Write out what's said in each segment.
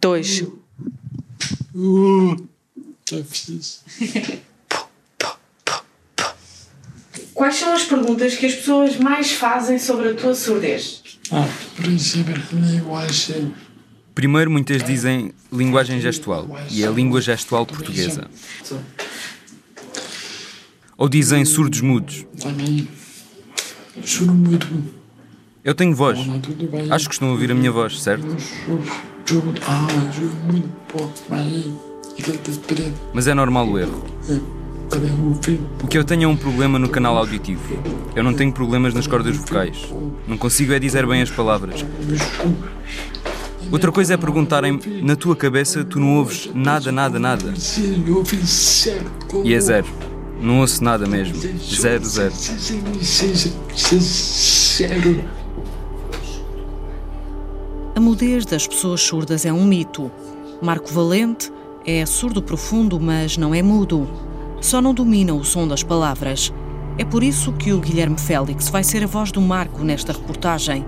Dois. Uh, fiz. Quais são as perguntas que as pessoas mais fazem sobre a tua surdez? Ah, princípio, linguagem. Primeiro, muitas dizem linguagem gestual, e é a língua gestual portuguesa. Ou dizem surdos mudos. Também. Juro muito. Eu tenho voz. Acho que estão a ouvir a minha voz, certo? Ah, mas. É normal o erro. Cadê o que eu tenho é um problema no canal auditivo. Eu não tenho problemas nas cordas vocais. Não consigo é dizer bem as palavras. Outra coisa é perguntarem na tua cabeça tu não ouves nada, nada, nada. E é zero. Não ouço nada mesmo. Zero, zero. A mudez das pessoas surdas é um mito. Marco Valente é surdo profundo, mas não é mudo. Só não domina o som das palavras. É por isso que o Guilherme Félix vai ser a voz do Marco nesta reportagem.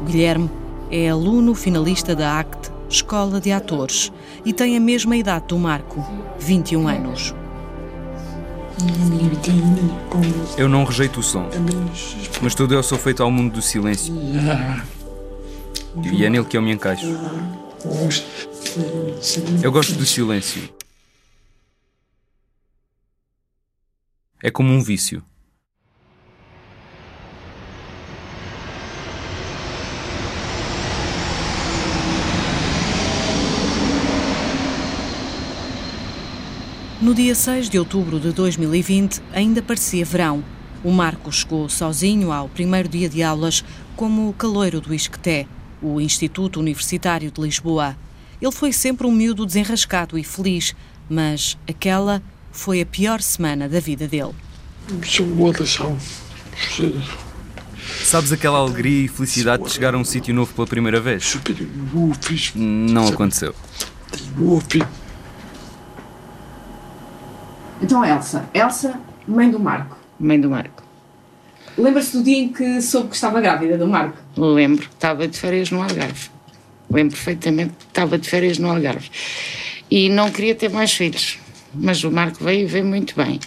O Guilherme é aluno finalista da ACT, Escola de Atores, e tem a mesma idade do Marco, 21 anos. Eu não rejeito o som, mas todo eu sou feito ao mundo do silêncio. E é nele que eu me encaixo. Eu gosto do silêncio. É como um vício. No dia 6 de outubro de 2020, ainda parecia verão. O Marco chegou sozinho ao primeiro dia de aulas como o caloiro do Isqueté, o Instituto Universitário de Lisboa. Ele foi sempre um miúdo desenrascado e feliz, mas aquela foi a pior semana da vida dele. Sabes aquela alegria e felicidade de chegar a um sítio novo pela primeira vez? Não aconteceu. Então, Elsa. Elsa, mãe do Marco. Mãe do Marco. Lembra-se do dia em que soube que estava grávida do Marco? Lembro, estava de férias no Algarve. Lembro perfeitamente que estava de férias no Algarve. E não queria ter mais filhos. Mas o Marco veio e veio muito bem.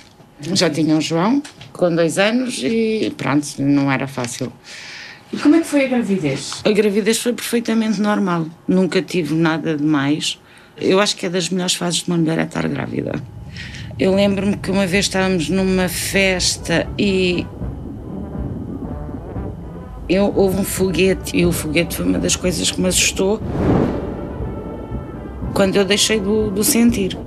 Já tinha um João, com dois anos, e pronto, não era fácil. E como é que foi a gravidez? A gravidez foi perfeitamente normal. Nunca tive nada de mais. Eu acho que é das melhores fases de uma mulher é estar grávida. Eu lembro-me que uma vez estávamos numa festa e eu, houve um foguete e o foguete foi uma das coisas que me assustou quando eu deixei do, do sentir.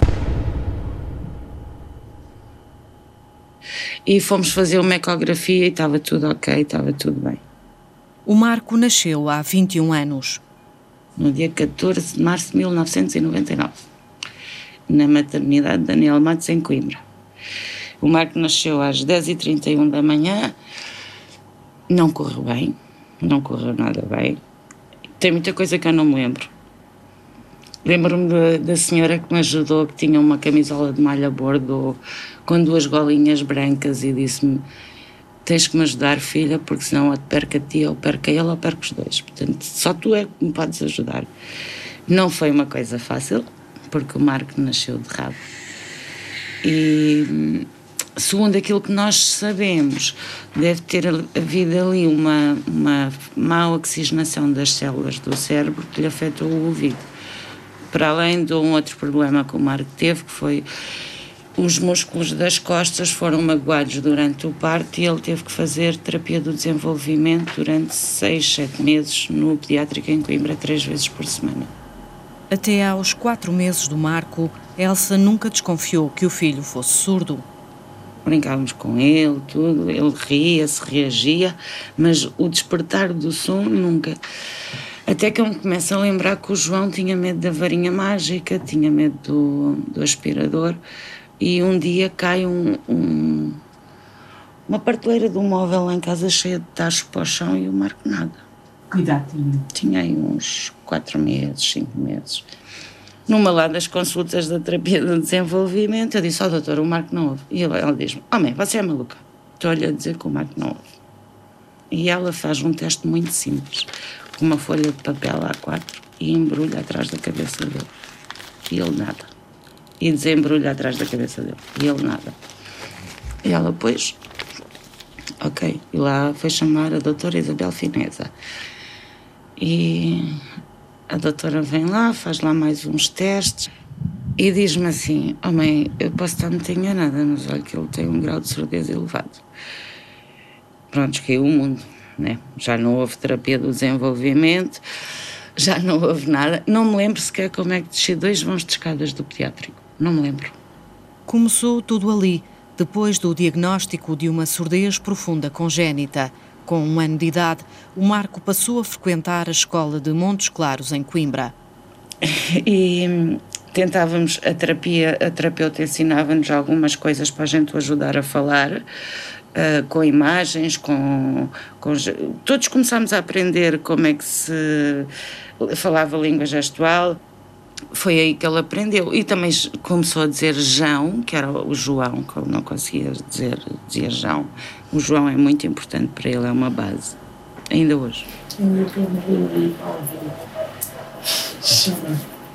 E fomos fazer uma ecografia e estava tudo ok, estava tudo bem. O Marco nasceu há 21 anos. No dia 14 de março de 1999, na maternidade Daniel Matos, em Coimbra. O Marco nasceu às 10h31 da manhã, não correu bem, não correu nada bem. Tem muita coisa que eu não me lembro. Lembro-me da, senhora que me ajudou, que tinha uma camisola de malha bordo com duas golinhas brancas e disse-me: Tens que me ajudar, filha, porque senão eu perco a ti, ou perco a ele, ou perco os dois. Portanto, só tu é que me podes ajudar. Não foi uma coisa fácil, porque o Marco nasceu de rabo. E segundo aquilo que nós sabemos, deve ter havido ali uma, uma má oxigenação das células do cérebro que lhe afetou o ouvido. Para além de um outro problema que o Marco teve, que foi os músculos das costas foram magoados durante o parto e ele teve que fazer terapia do desenvolvimento durante seis, sete meses no pediátrico em Coimbra, três vezes por semana. Até aos quatro meses do Marco, Elsa nunca desconfiou que o filho fosse surdo. Brincávamos com ele, tudo, ele ria-se, reagia, mas o despertar do som nunca. Até que eu me começo a lembrar que o João tinha medo da varinha mágica, tinha medo do, do aspirador, e um dia cai um, um, uma prateleira de um móvel lá em casa cheia de tachos para o chão e o Marco nada. Cuidado, tinha? Tinha aí uns quatro meses, cinco meses. Numa lá das consultas da terapia de desenvolvimento, eu disse: Ó oh, doutor, o Marco não ouve. E ela, ela diz-me: Homem, oh, você é maluca. Estou-lhe a dizer que o Marco não ouve. E ela faz um teste muito simples, com uma folha de papel A4, e embrulha atrás da cabeça dele. E ele nada. E desembrulha atrás da cabeça dele. E ele nada. E ela, pois, ok. E lá foi chamar a doutora Isabel Fineza. E a doutora vem lá, faz lá mais uns testes e diz-me assim: Oh mãe, eu posso estar muito enganada, mas olha que ele tem um grau de surdez elevado. Pronto, caiu o mundo, né? Já não houve terapia do desenvolvimento, já não houve nada. Não me lembro sequer como é que desci dois vãos de escadas do pediátrico. Não me lembro. Começou tudo ali, depois do diagnóstico de uma surdez profunda congénita. Com um ano de idade, o Marco passou a frequentar a escola de Montes Claros, em Coimbra. E hum, tentávamos, a terapia, a terapeuta ensinava-nos algumas coisas para a gente o ajudar a falar, uh, com imagens, com, com. Todos começámos a aprender como é que se falava língua gestual foi aí que ele aprendeu. E também começou a dizer João, que era o João, que ele não conseguia dizer, dizia João. O João é muito importante para ele, é uma base, ainda hoje.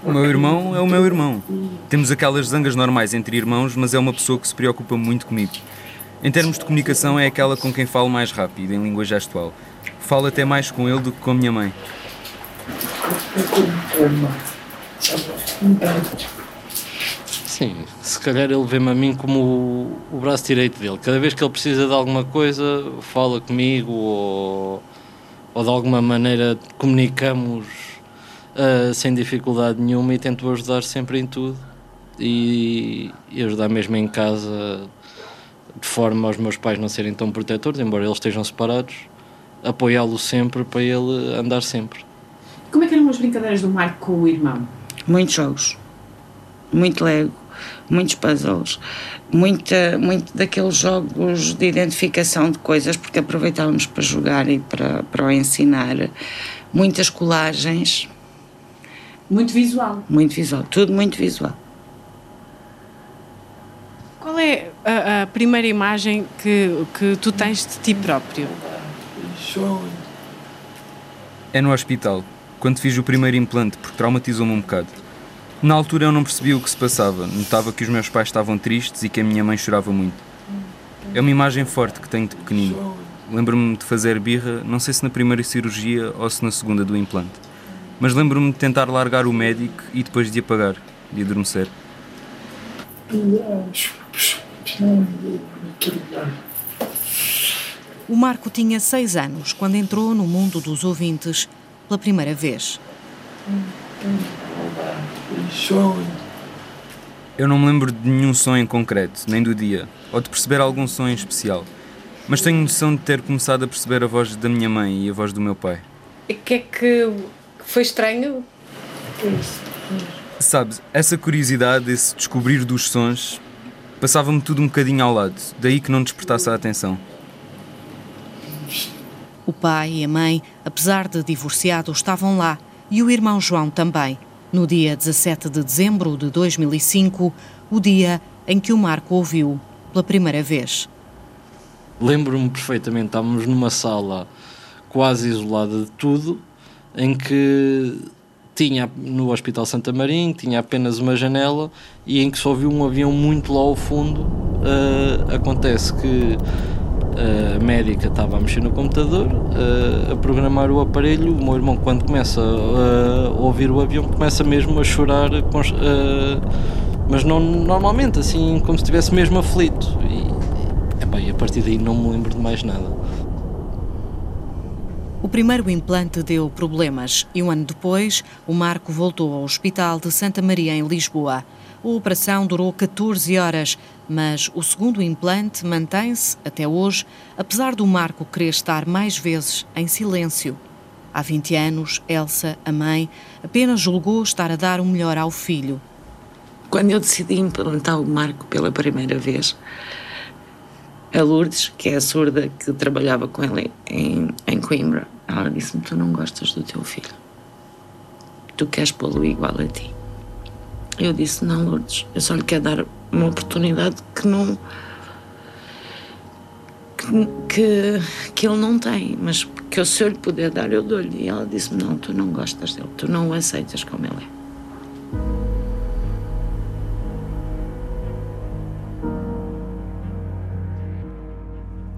O meu irmão é o meu irmão. Temos aquelas zangas normais entre irmãos, mas é uma pessoa que se preocupa muito comigo. Em termos de comunicação, é aquela com quem falo mais rápido, em língua gestual. Falo até mais com ele do que com a minha mãe. Sim, se calhar ele vê-me a mim como o, o, braço direito dele. Cada vez que ele precisa de alguma coisa, fala comigo ou, ou de alguma maneira comunicamos uh, sem dificuldade nenhuma e tento ajudar sempre em tudo. E, e ajudar mesmo em casa de forma aos meus pais não serem tão protetores, embora eles estejam separados, apoiá-lo sempre para ele andar sempre. Como é que eram as brincadeiras do Marco com o irmão? Muitos jogos, muito Lego, muitos puzzles, muita, muito daqueles jogos de identificação de coisas, porque aproveitávamos para jogar e para, para o ensinar, muitas colagens. Muito visual. Muito visual, tudo muito visual. Qual é a, a primeira imagem que, que tu tens de ti próprio? É no hospital quando fiz o primeiro implante, porque traumatizou-me um bocado. Na altura eu não percebia o que se passava, notava que os meus pais estavam tristes e que a minha mãe chorava muito. É uma imagem forte que tenho de pequenino. Lembro-me de fazer birra, não sei se na primeira cirurgia ou se na segunda do implante. Mas lembro-me de tentar largar o médico e depois de apagar, de adormecer. O Marco tinha seis anos quando entrou no mundo dos ouvintes pela primeira vez. Eu não me lembro de nenhum sonho em concreto, nem do dia, ou de perceber algum sonho especial. Mas tenho noção de ter começado a perceber a voz da minha mãe e a voz do meu pai. E que é que foi estranho? Sabes, essa curiosidade, esse descobrir dos sons, passava-me tudo um bocadinho ao lado, daí que não despertasse a atenção. O pai e a mãe, apesar de divorciados, estavam lá e o irmão João também, no dia 17 de dezembro de 2005, o dia em que o Marco ouviu pela primeira vez. Lembro-me perfeitamente, estávamos numa sala quase isolada de tudo, em que tinha no Hospital Santa Marinha, tinha apenas uma janela e em que só viu um avião muito lá ao fundo. Uh, acontece que a médica estava a mexer no computador, a programar o aparelho. O meu irmão, quando começa a ouvir o avião, começa mesmo a chorar, mas não normalmente, assim, como se estivesse mesmo aflito. E, epá, e a partir daí não me lembro de mais nada. O primeiro implante deu problemas e um ano depois o Marco voltou ao Hospital de Santa Maria, em Lisboa. A operação durou 14 horas, mas o segundo implante mantém-se até hoje, apesar do Marco querer estar mais vezes em silêncio. Há 20 anos, Elsa, a mãe, apenas julgou estar a dar o melhor ao filho. Quando eu decidi implantar o Marco pela primeira vez, a Lourdes, que é a surda que trabalhava com ele em, em Coimbra, ela disse-me: Tu não gostas do teu filho. Tu queres pô-lo igual a ti. Eu disse: Não, Lourdes, eu só lhe quero dar uma oportunidade que não. que, que, ele não tem, mas que eu, se eu lhe puder dar, eu dou-lhe. E ela disse-me: Não, tu não gostas dele, tu não o aceitas como ele é.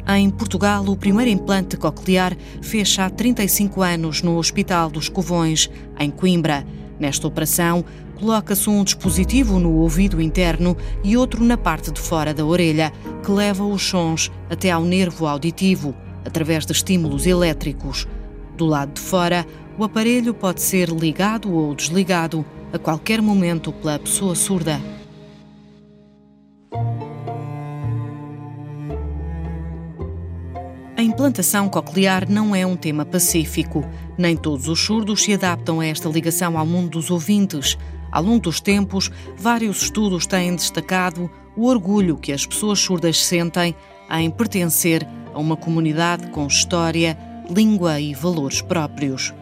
Em Portugal, o primeiro implante coclear fez há 35 anos no Hospital dos Covões, em Coimbra. Nesta operação, coloca-se um dispositivo no ouvido interno e outro na parte de fora da orelha, que leva os sons até ao nervo auditivo, através de estímulos elétricos. Do lado de fora, o aparelho pode ser ligado ou desligado a qualquer momento pela pessoa surda. Implantação coclear não é um tema pacífico. Nem todos os surdos se adaptam a esta ligação ao mundo dos ouvintes. Ao longo dos tempos, vários estudos têm destacado o orgulho que as pessoas surdas sentem em pertencer a uma comunidade com história, língua e valores próprios.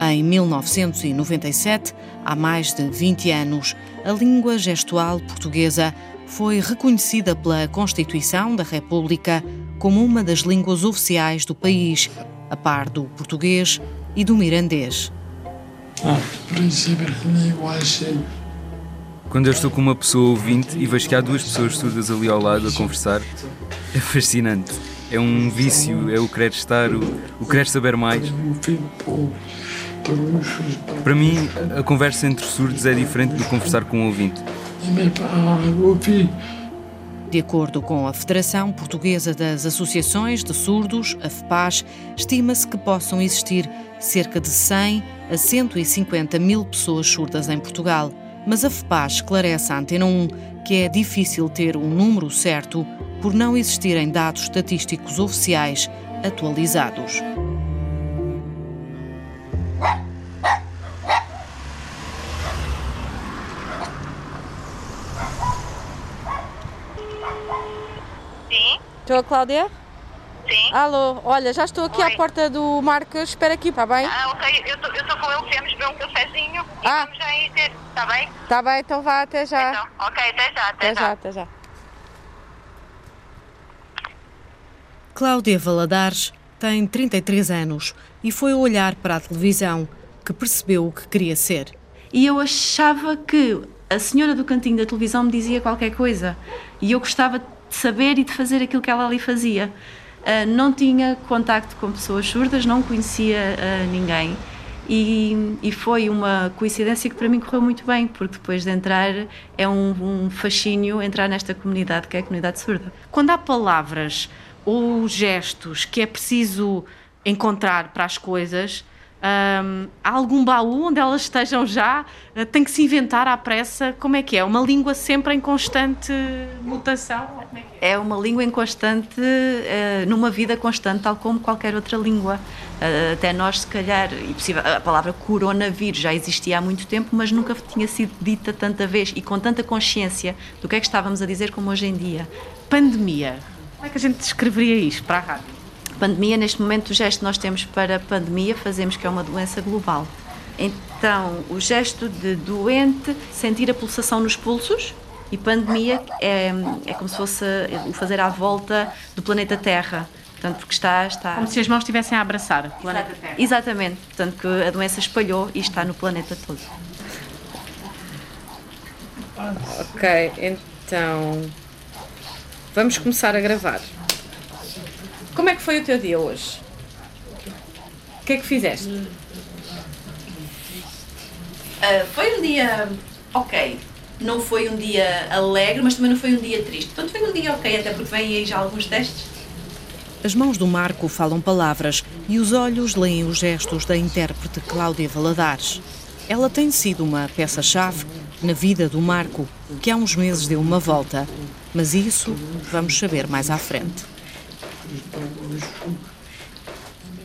Em 1997, há mais de 20 anos, a língua gestual portuguesa foi reconhecida pela Constituição da República como uma das línguas oficiais do país, a par do português e do mirandês. Ah. Quando eu estou com uma pessoa ouvinte e vejo que há duas pessoas surdas ali ao lado a conversar, é fascinante. É um vício, é o querer estar, o, o querer saber mais. Para mim, a conversa entre surdos é diferente do conversar com um ouvinte. De acordo com a Federação Portuguesa das Associações de Surdos, a FEPAS, estima-se que possam existir cerca de 100 a 150 mil pessoas surdas em Portugal. Mas a FEPAS esclarece à Antena 1 que é difícil ter um número certo por não existirem dados estatísticos oficiais atualizados. Estou a Cláudia? sim. Alô, olha, já estou aqui Oi. à porta do Marcos, espera aqui, está bem? Ah, ok, eu estou com ele, viemos beber um cafezinho e Ah. vamos já ir ter, está bem? Está bem, então vá, até já. Então, ok, até já, até, até já, até já. Cláudia Valadares tem 33 anos e foi olhar para a televisão que percebeu o que queria ser. e eu achava que a senhora do cantinho da televisão me dizia qualquer coisa e eu gostava de saber e de fazer aquilo que ela ali fazia. Ah, não tinha contacto com pessoas surdas, não conhecia ah, ninguém e, e foi uma coincidência que para mim correu muito bem, porque depois de entrar é um, um fascínio entrar nesta comunidade que é a comunidade surda. Quando há palavras ou gestos que é preciso encontrar para as coisas, hum, há algum baú onde elas estejam já? Uh, Tem que se inventar à pressa? Como é que é? Uma língua sempre em constante mutação? É é? É uma língua em constante, eh, numa vida constante, tal como qualquer outra língua. Eh, até nós, se calhar, possível, a palavra coronavírus já existia há muito tempo, mas nunca tinha sido dita tanta vez e com tanta consciência do que é que estávamos a dizer como hoje em dia. Pandemia. Como é que a gente descreveria isto para a rádio? Pandemia, neste momento, o gesto que nós temos para pandemia, fazemos que é uma doença global. Então, o gesto de doente, sentir a pulsação nos pulsos, e pandemia é, é como se fosse o fazer à volta do planeta Terra. Portanto, porque está. está... Como se as mãos estivessem a abraçar o planeta Terra. Exatamente. Portanto, que a doença espalhou e está no planeta todo. Ok, então. Vamos começar a gravar. Como é que foi o teu dia hoje? O que é que fizeste? Ah, foi um dia ok. Não foi um dia alegre, mas também não foi um dia triste. Portanto, foi um dia ok, até porque vêm aí já alguns testes. As mãos do Marco falam palavras e os olhos leem os gestos da intérprete Cláudia Valadares. Ela tem sido uma peça-chave na vida do Marco, que há uns meses deu uma volta. Mas isso vamos saber mais à frente.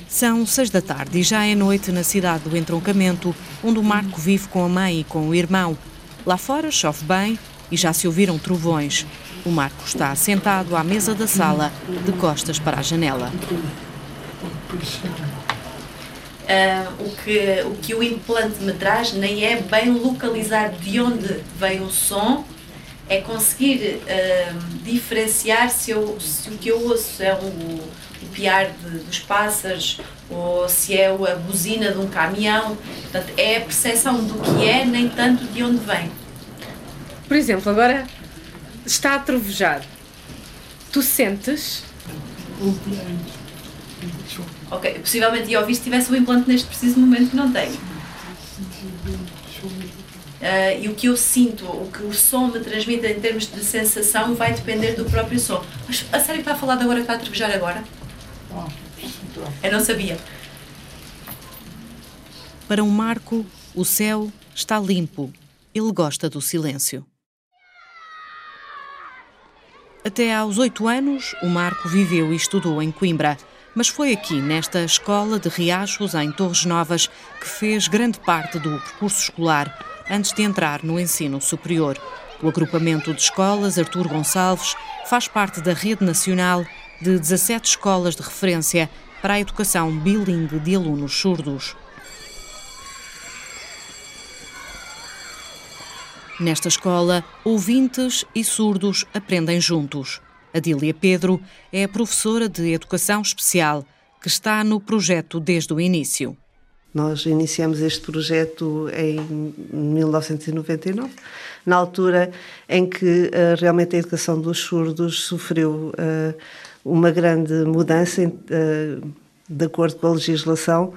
São seis da tarde e já é noite na cidade do entroncamento, onde o Marco vive com a mãe e com o irmão. Lá fora chove bem e já se ouviram trovões. O Marco está sentado à mesa da sala, de costas para a janela. Ah, o, que, o que o implante me traz nem é bem localizar de onde vem o som, é conseguir uh, diferenciar se, eu, se o que eu ouço é o, o piar de, dos pássaros ou se é a buzina de um caminhão. Portanto, é a percepção do que é, nem tanto de onde vem. Por exemplo, agora está a trovejar. Tu sentes? Ok, possivelmente ia ouvir se tivesse o implante neste preciso momento que não tenho. Uh, e o que eu sinto, o que o som me transmite em termos de sensação vai depender do próprio som. Mas a sério que está a falar de agora que está a trevejar agora? Eu não sabia. Para um Marco, o céu está limpo. Ele gosta do silêncio. Até aos oito anos, o Marco viveu e estudou em Coimbra. Mas foi aqui, nesta escola de Riachos, em Torres Novas, que fez grande parte do percurso escolar antes de entrar no ensino superior. O agrupamento de escolas Artur Gonçalves faz parte da rede nacional de 17 escolas de referência para a educação bilingue de alunos surdos. Nesta escola, ouvintes e surdos aprendem juntos. Adília Pedro é professora de Educação Especial que está no projeto desde o início. Nós iniciamos este projeto em 1999, na altura em que uh, realmente a educação dos surdos sofreu uh, uma grande mudança uh, de acordo com a legislação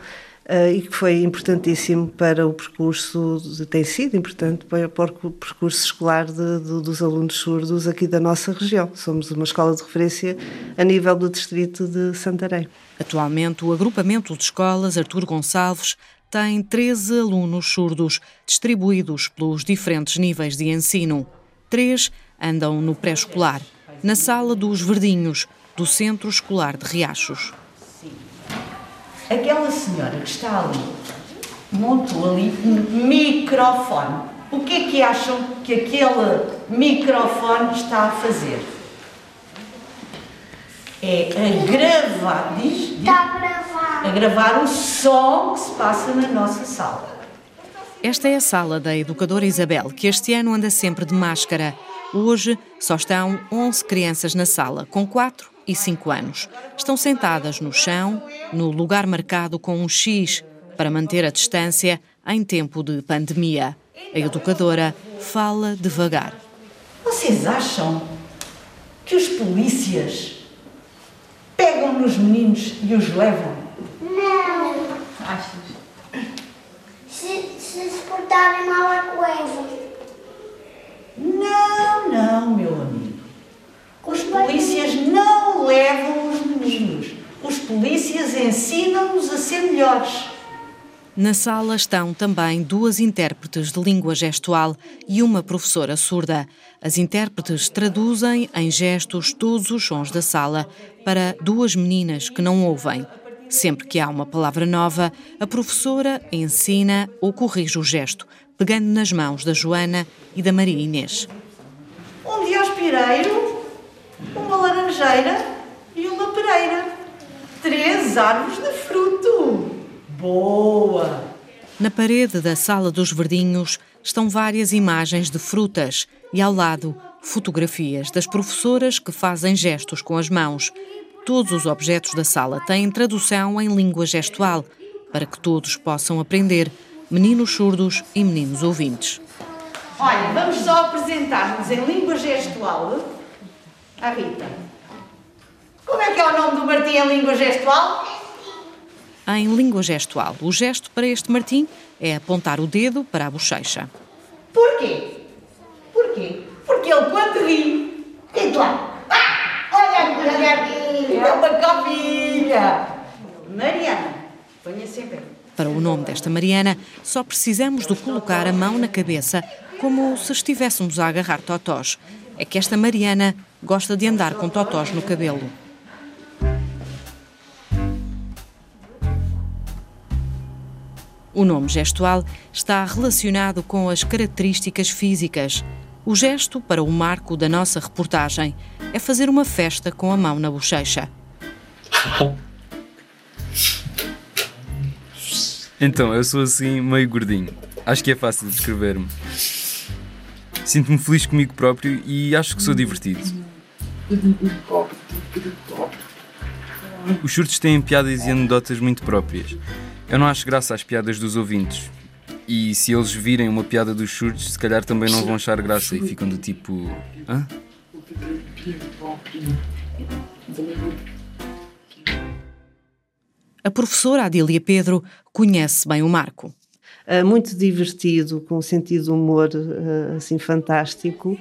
e que foi importantíssimo para o percurso, tem sido importante para, para o percurso escolar de, de, dos alunos surdos aqui da nossa região. Somos uma escola de referência a nível do distrito de Santarém. Atualmente, o agrupamento de escolas Artur Gonçalves tem 13 alunos surdos, distribuídos pelos diferentes níveis de ensino. Três andam no pré-escolar, na sala dos Verdinhos, do Centro Escolar de Riachos. Aquela senhora que está ali montou ali um microfone. O que é que acham que aquele microfone está a fazer? é a gravar, diz, diz, Está a gravar. a gravar o som que se passa na nossa sala. Esta é a sala da educadora Isabel, que este ano anda sempre de máscara. Hoje só estão 11 crianças na sala, com 4 e 5 anos. Estão sentadas no chão, no lugar marcado com um X, para manter a distância em tempo de pandemia. A educadora fala devagar. Vocês acham que os polícias pegam nos meninos e os levam? Não. Achas? Se se, se portarem mal é que levam. Não, não, meu amigo. Os polícias não levam os meninos. Os polícias ensinam-nos a ser melhores. Na sala estão também duas intérpretes de língua gestual e uma professora surda. As intérpretes traduzem em gestos todos os sons da sala para duas meninas que não ouvem. Sempre que há uma palavra nova, a professora ensina ou corrige o gesto, pegando nas mãos da Joana e da Maria Inês. Um diospireiro, uma laranjeira e uma pereira. Três árvores de fruto. Boa! Na parede da sala dos verdinhos estão várias imagens de frutas e ao lado fotografias das professoras que fazem gestos com as mãos. Todos os objetos da sala têm tradução em língua gestual para que todos possam aprender, meninos surdos e meninos ouvintes. Olha, vamos só apresentar-nos em língua gestual a Rita. Como é que é o nome do Martim em língua gestual? Em língua gestual, o gesto para este Martim é apontar o dedo para a bochecha. Porquê? Porquê? Porque ele quando ri, diz lá, ah, olha a colher, é uma copinha. Mariana, ponha sempre. Para o nome desta Mariana, só precisamos de colocar a mão na cabeça, como se estivéssemos a agarrar totós. É que esta Mariana gosta de andar com totós no cabelo. O nome gestual está relacionado com as características físicas. O gesto, para o marco da nossa reportagem, é fazer uma festa com a mão na bochecha. Então, eu sou assim meio gordinho. Acho que é fácil descrever-me. Sinto-me feliz comigo próprio e acho que sou divertido. Os surtos têm piadas e anedotas muito próprias. Eu não acho graça às piadas dos ouvintes. E se eles virem uma piada dos surtos, se calhar também não vão achar graça e ficam do tipo. Hã? A professora Adília Pedro conhece bem o Marco. Uh, muito divertido, com um sentido de humor uh, assim fantástico,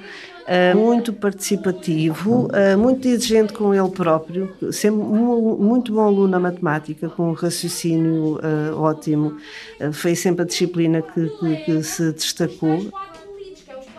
muito participativo, muito exigente com ele próprio, sempre muito bom aluno na matemática, com um raciocínio ótimo, foi sempre a disciplina que, que, que, se destacou.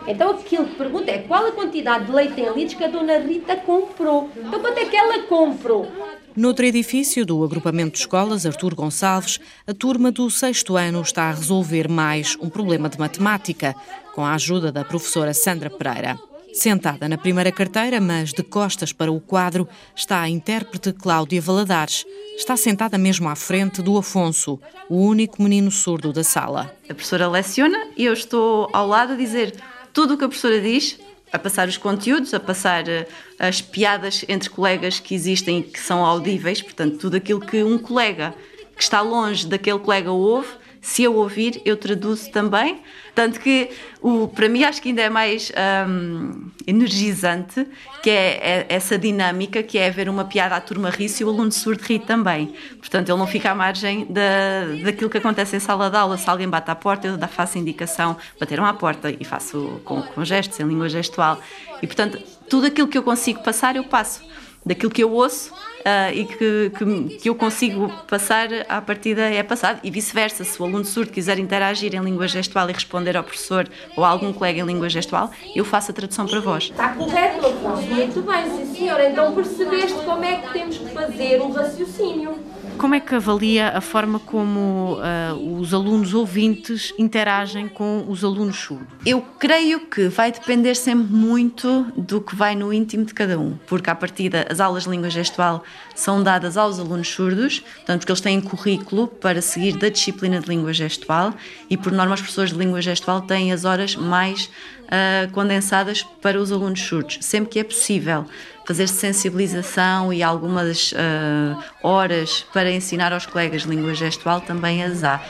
Então aquilo que pergunta é qual a quantidade de leite em litros que a dona Rita comprou. Então quanto é que ela comprou? Noutro edifício do agrupamento de escolas Artur Gonçalves, a turma do sexto ano está a resolver mais um problema de matemática, com a ajuda da professora Sandra Pereira. Sentada na primeira carteira, mas de costas para o quadro, está a intérprete Cláudia Valadares. Está sentada mesmo à frente do Afonso, o único menino surdo da sala. A professora leciona e eu estou ao lado a dizer tudo o que a professora diz a passar os conteúdos, a passar eh, as piadas entre colegas que existem e que são audíveis, portanto, tudo aquilo que um colega que está longe daquele colega ouve, se eu ouvir, eu traduzo também. Tanto que, o, para mim, acho que ainda é mais um, energizante, que é, é, essa dinâmica, que é ver uma piada à turma rir e o aluno surdo ri também. Portanto, ele não fica à margem da, daquilo que acontece em sala de aula. Se alguém bate à porta, eu faço indicação, bateram à porta, e faço com, com gestos, em língua gestual. E, portanto, tudo aquilo que eu consigo passar, eu passo. Daquilo que eu ouço, uh, e que, que, que, eu consigo passar à partida é passado. E vice-versa, se o aluno surdo quiser interagir em língua gestual e responder ao professor ou a algum colega em língua gestual, eu faço a tradução para vós. Está correto. Muito bem, sim senhora. Então percebeste como é que temos que fazer o raciocínio. Como é que avalia a forma como uh, os alunos ouvintes interagem com os alunos surdos? Eu creio que vai depender sempre muito do que vai no íntimo de cada um, porque à partida as aulas de língua gestual são dadas aos alunos surdos, portanto, porque eles têm currículo para seguir da disciplina de língua gestual e, por norma, os professores de língua gestual têm as horas mais uh, condensadas para os alunos surdos, sempre que é possível fazer sensibilização e algumas uh, horas para ensinar aos colegas língua gestual também as há.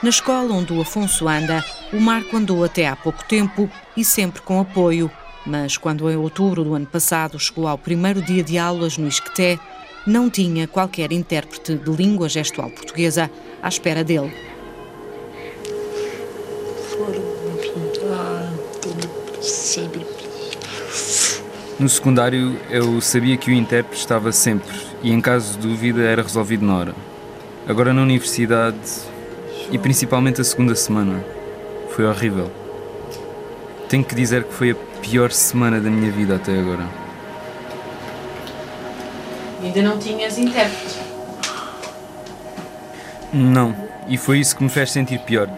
Na escola onde o Afonso anda, o Marco andou até há pouco tempo e sempre com apoio. Mas quando em outubro do ano passado chegou ao primeiro dia de aulas no Isqueté, não tinha qualquer intérprete de língua gestual portuguesa à espera dele. No secundário, eu sabia que o intérprete estava sempre e, em caso de dúvida, era resolvido na hora. Agora, na universidade, e principalmente a segunda semana, foi horrível. Tenho que dizer que foi a pior semana da minha vida até agora. Ainda não tinhas intérprete? Não, e foi isso que me fez sentir pior.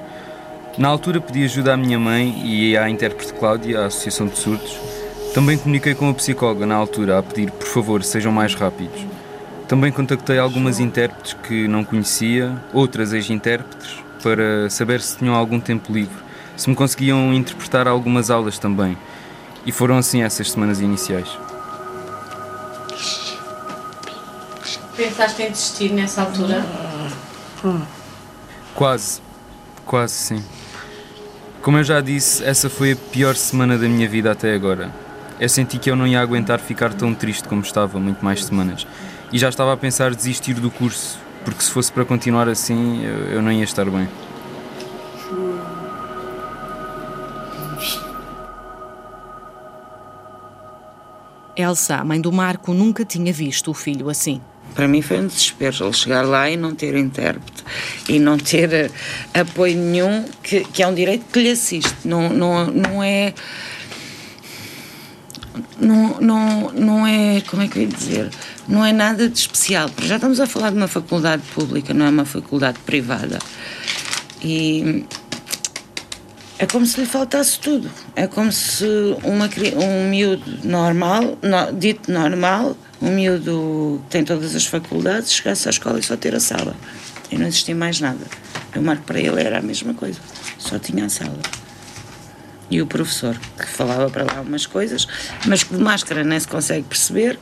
Na altura pedi ajuda à minha mãe e à intérprete Cláudia, à Associação de Surdos. Também comuniquei com a psicóloga na altura a pedir, por favor, sejam mais rápidos. Também contactei algumas intérpretes que não conhecia, outras ex-intérpretes, para saber se tinham algum tempo livre, se me conseguiam interpretar algumas aulas também. E foram assim essas semanas iniciais. Pensaste em desistir nessa altura? Quase. Quase sim. Como eu já disse, essa foi a pior semana da minha vida até agora. Eu senti que eu não ia aguentar ficar tão triste como estava muito mais semanas. E já estava a pensar desistir do curso, porque se fosse para continuar assim, eu, não ia estar bem. Elsa, a mãe do Marco, nunca tinha visto o filho assim. Para mim foi um desespero ele chegar lá e não ter intérprete e não ter eh, apoio nenhum, que, que é um direito que lhe assiste. Não, não, não é. Não, não, não é. Como é que eu ia dizer? Não é nada de especial. Já estamos a falar de uma faculdade pública, não é uma faculdade privada. E É como se lhe faltasse tudo. É como se uma, um miúdo normal, no, dito normal, um miúdo que tem todas as faculdades, chegasse à escola e só ter a sala. E não existia mais nada. O Marco para ele era a mesma coisa, só tinha a sala. E o professor, que falava para lá umas coisas, mas que de máscara nem se consegue perceber.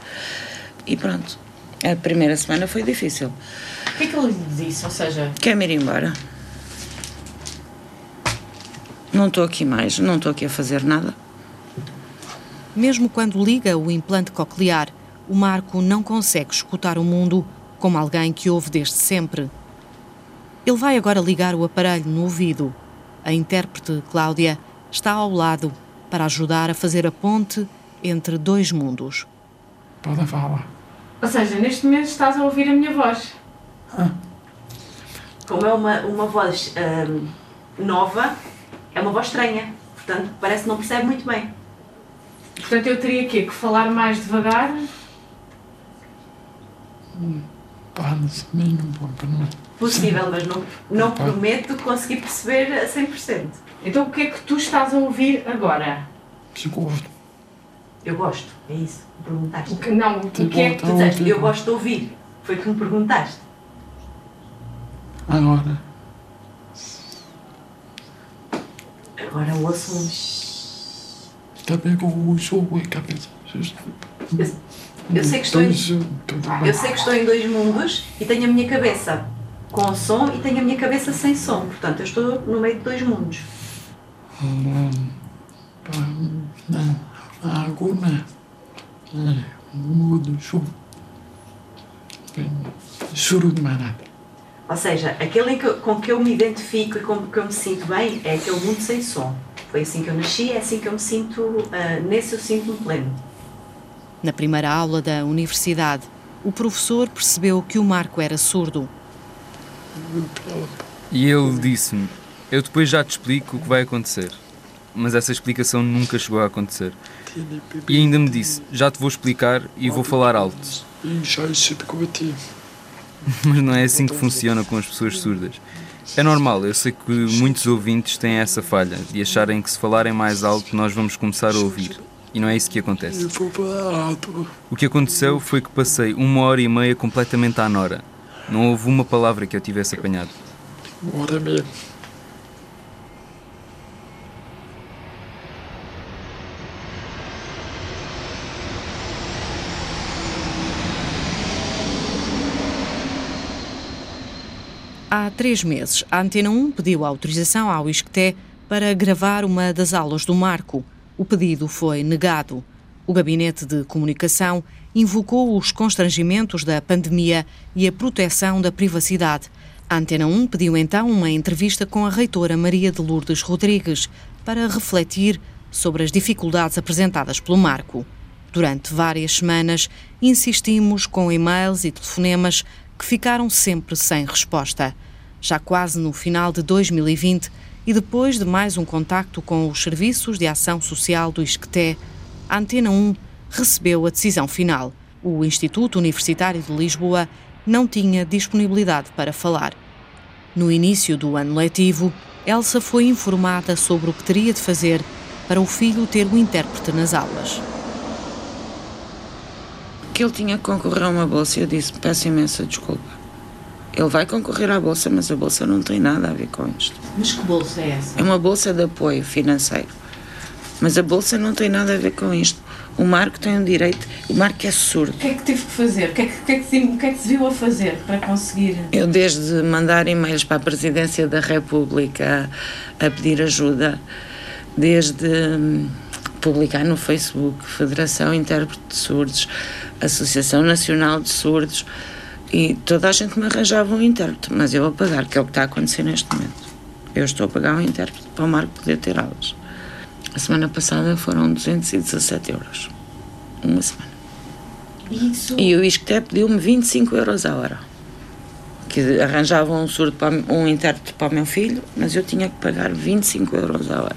E pronto. A primeira semana foi difícil. O que é que ele disse? Ou seja. Quer-me ir embora. Não estou aqui mais, não estou aqui a fazer nada. Mesmo quando liga o implante coclear, o Marco não consegue escutar o mundo como alguém que ouve desde sempre. Ele vai agora ligar o aparelho no ouvido. A intérprete Cláudia está ao lado para ajudar a fazer a ponte entre dois mundos. Pode falar. Ou seja, neste momento estás a ouvir a minha voz. Ah. Como é uma, uma voz hum, nova, é uma voz estranha. Portanto, parece que não percebe muito bem. Portanto, eu teria que, que falar mais devagar. Pá, não não. Possível, mas não, não prometo conseguir perceber a 100%. Então, o que é que tu estás a ouvir agora? Que gosto. Eu gosto, é isso. Perguntaste. O que, não, o que é que tu disseste? Eu gosto de ouvir. Foi o que me perguntaste. Agora. Agora ouço-me. Está bem com o jogo em cabeça. Eu sei, que estou em, eu sei que estou em dois mundos e tenho a minha cabeça com som e tenho a minha cabeça sem som. Portanto, eu estou no meio de dois mundos. Não. Agora. Mudo, choro. Choro de mais nada. Ou seja, aquele que, com que eu me identifico e com que eu me sinto bem é aquele mundo sem som. Foi assim que eu nasci, é assim que eu me sinto, uh, nesse eu sinto-me pleno. Na primeira aula da universidade, o professor percebeu que o Marco era surdo. E ele disse-me: Eu depois já te explico o que vai acontecer. Mas essa explicação nunca chegou a acontecer. E ainda me disse: Já te vou explicar e vou falar alto. Mas não é assim que funciona com as pessoas surdas. É normal, eu sei que muitos ouvintes têm essa falha de acharem que se falarem mais alto nós vamos começar a ouvir. E não é isso que acontece. O que aconteceu foi que passei uma hora e meia completamente à nora. Não houve uma palavra que eu tivesse apanhado. Há três meses, a Antena 1 pediu autorização ao ISCTE para gravar uma das aulas do Marco. O pedido foi negado. O Gabinete de Comunicação invocou os constrangimentos da pandemia e a proteção da privacidade. A Antena 1 pediu então uma entrevista com a reitora Maria de Lourdes Rodrigues para refletir sobre as dificuldades apresentadas pelo Marco. Durante várias semanas, insistimos com e-mails e telefonemas que ficaram sempre sem resposta. Já quase no final de 2020 e depois de mais um contacto com os serviços de ação social do ISCTE, a Antena 1 recebeu a decisão final. O Instituto Universitário de Lisboa não tinha disponibilidade para falar. No início do ano letivo, Elsa foi informada sobre o que teria de fazer para o filho ter um intérprete nas aulas. Que ele tinha que concorrer a uma bolsa e eu disse: peço imensa desculpa. Ele vai concorrer à bolsa, mas a bolsa não tem nada a ver com isto. Mas que bolsa é essa? É uma bolsa de apoio financeiro. Mas a bolsa não tem nada a ver com isto. O Marco tem um direito, o Marco é surdo. O que é que teve que fazer? O que é que, que, é que, se, que, é que se viu a fazer para conseguir? Eu, desde mandar e-mails para a Presidência da República a, a pedir ajuda, desde hum, publicar no Facebook Federação Intérprete de Surdos, Associação Nacional de Surdos, e toda a gente me arranjava um intérprete, mas eu a pagar, que é o que está a acontecer neste momento. Eu estou a pagar um intérprete para o Marco poder ter aulas. A semana passada foram 217 euros. Uma semana. Isso. E o ISCTE pediu-me 25 euros a hora. Que arranjavam um surdo para, um intérprete para o meu filho, mas eu tinha que pagar 25 euros a hora.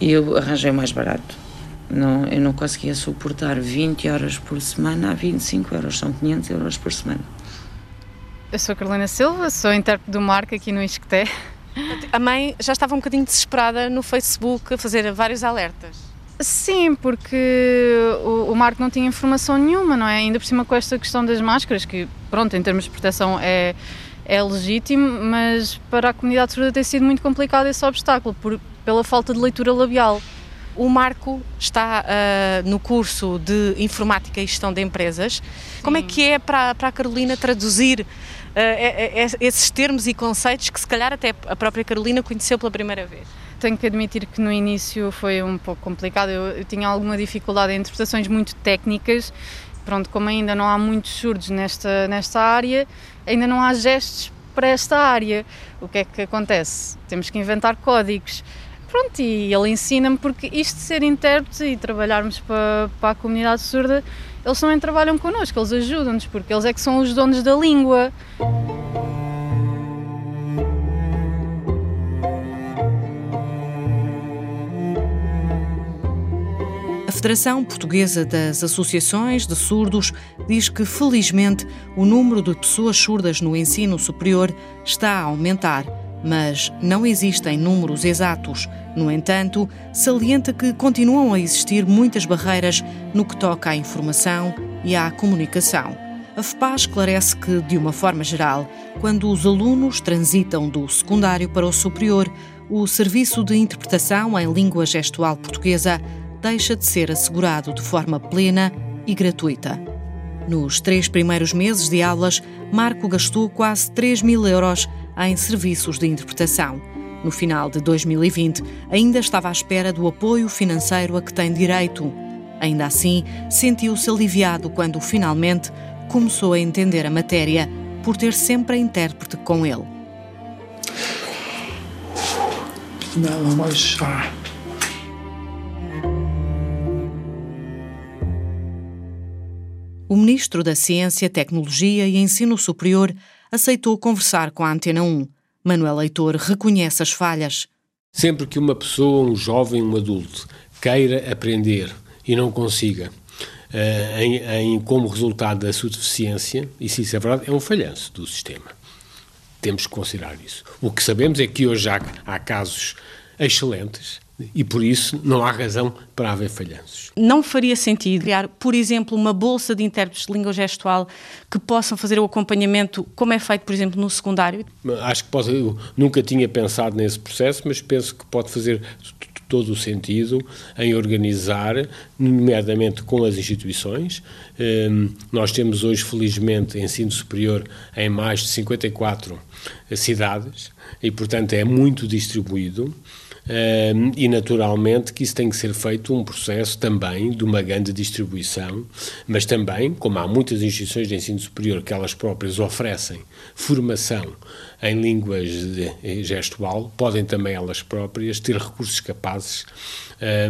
E eu arranjei mais barato. Não, eu não conseguia suportar 20 horas por semana a 25 euros, são 500 euros por semana. Eu sou Carolina Silva, sou intérprete do Marco aqui no ISCTE. A mãe já estava um bocadinho desesperada no Facebook a fazer vários alertas. Sim, porque o, o Marco não tinha informação nenhuma, não é? Ainda por cima com esta questão das máscaras, que, pronto, em termos de proteção é, é legítimo, mas para a comunidade surda tem sido muito complicado esse obstáculo, por, pela falta de leitura labial. O Marco está uh, no curso de Informática e Gestão de Empresas. Como é que é para, para a Carolina traduzir uh, esses termos e conceitos que se calhar até a própria Carolina conheceu pela primeira vez? Tenho que admitir que no início foi um pouco complicado. Eu, eu tinha alguma dificuldade em interpretações muito técnicas. Pronto, como ainda não há muitos surdos nesta, nesta área, ainda não há gestos para esta área. O que é que acontece? Temos que inventar códigos. Pronto, e ele ensina-me porque isto de ser intérprete e trabalharmos para, para a comunidade surda, eles também trabalham connosco, eles ajudam-nos, porque eles é que são os donos da língua. A Federação Portuguesa das Associações de Surdos diz que, felizmente, o número de pessoas surdas no ensino superior está a aumentar mas não existem números exatos. No entanto, salienta que continuam a existir muitas barreiras no que toca à informação e à comunicação. A FPA esclarece que, de uma forma geral, quando os alunos transitam do secundário para o superior, o serviço de interpretação em língua gestual portuguesa deixa de ser assegurado de forma plena e gratuita. Nos três primeiros meses de aulas, Marco gastou quase 3 mil euros em serviços de interpretação. No final de 2020, ainda estava à espera do apoio financeiro a que tem direito. Ainda assim, sentiu-se aliviado quando finalmente começou a entender a matéria por ter sempre a intérprete com ele. Nada mais. O ministro da Ciência, Tecnologia e Ensino Superior aceitou conversar com a Antena 1. Manuel Leitor reconhece as falhas. Sempre que uma pessoa, um jovem, um adulto, queira aprender e não consiga, uh, em, em, como resultado da sua deficiência, e se isso é verdade, é um falhanço do sistema. Temos que considerar isso. O que sabemos é que hoje há, há casos excelentes e por isso não há razão para haver falhanços. Não faria sentido criar, por exemplo, uma bolsa de intérpretes de língua gestual que possam fazer o acompanhamento como é feito, por exemplo, no secundário? Acho que pode, eu nunca tinha pensado nesse processo, mas penso que pode fazer todo o sentido em organizar, nomeadamente com as instituições. Ehm, nós temos hoje, felizmente, ensino superior em mais de 54 cidades e, portanto, é muito distribuído e naturalmente que isso tem que ser feito um processo também de uma grande distribuição, mas também, como há muitas instituições de ensino superior que elas próprias oferecem formação em línguas de gestual, podem também elas próprias ter recursos capazes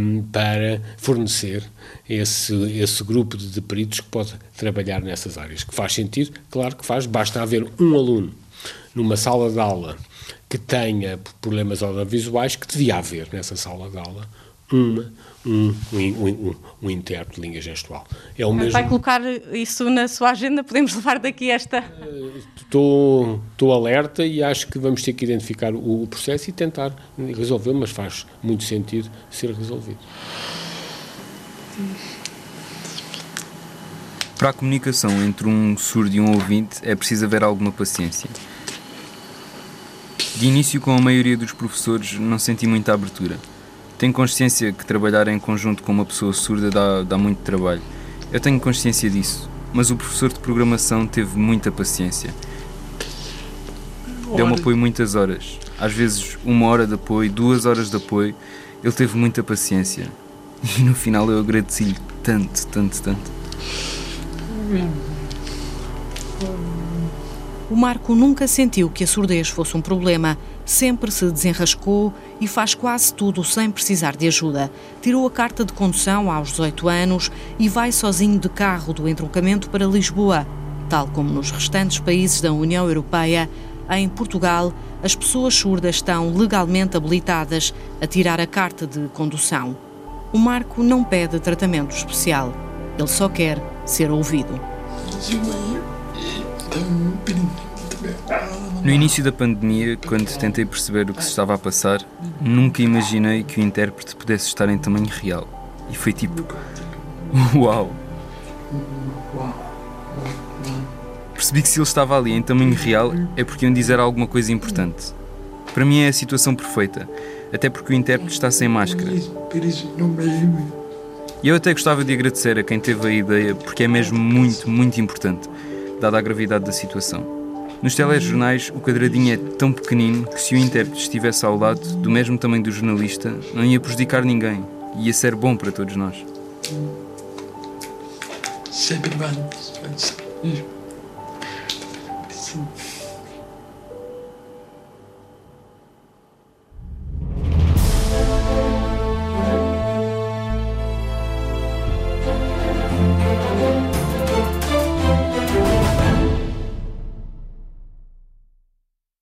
um, para fornecer esse, esse grupo de peritos que pode trabalhar nessas áreas. Que faz sentido? Claro que faz, basta haver um aluno numa sala de aula que tenha problemas audiovisuais, que devia haver nessa sala de aula uma, um, um, um, um intérprete de língua gestual. É o mesmo... Vai colocar isso na sua agenda? Podemos levar daqui esta... Estou, estou alerta e acho que vamos ter que identificar o, o processo e tentar resolver, mas faz muito sentido ser resolvido. Para a comunicação entre um surdo e um ouvinte é preciso haver alguma paciência. De início, com a maioria dos professores, não senti muita abertura. Tenho consciência que trabalhar em conjunto com uma pessoa surda dá, dá muito trabalho. Eu tenho consciência disso, mas o professor de programação teve muita paciência. Deu-me apoio muitas horas, às vezes uma hora de apoio, duas horas de apoio. Ele teve muita paciência e no final eu agradeci-lhe tanto, tanto, tanto. O Marco nunca sentiu que a surdez fosse um problema. Sempre se desenrascou e faz quase tudo sem precisar de ajuda. Tirou a carta de condução aos 18 anos e vai sozinho de carro do entroncamento para Lisboa. Tal como nos restantes países da União Europeia, em Portugal, as pessoas surdas estão legalmente habilitadas a tirar a carta de condução. O Marco não pede tratamento especial. Ele só quer ser ouvido. No início da pandemia, quando tentei perceber o que se estava a passar, nunca imaginei que o intérprete pudesse estar em tamanho real. E foi tipo. Uau! Percebi que se ele estava ali em tamanho real é porque iam dizer alguma coisa importante. Para mim é a situação perfeita, até porque o intérprete está sem máscara. E eu até gostava de agradecer a quem teve a ideia, porque é mesmo muito, muito importante, dada a gravidade da situação. Nos telejornais, o quadradinho é tão pequenino que se o intérprete estivesse ao lado, do mesmo tamanho do jornalista, não ia prejudicar ninguém. Ia ser bom para todos nós. Sempre mais.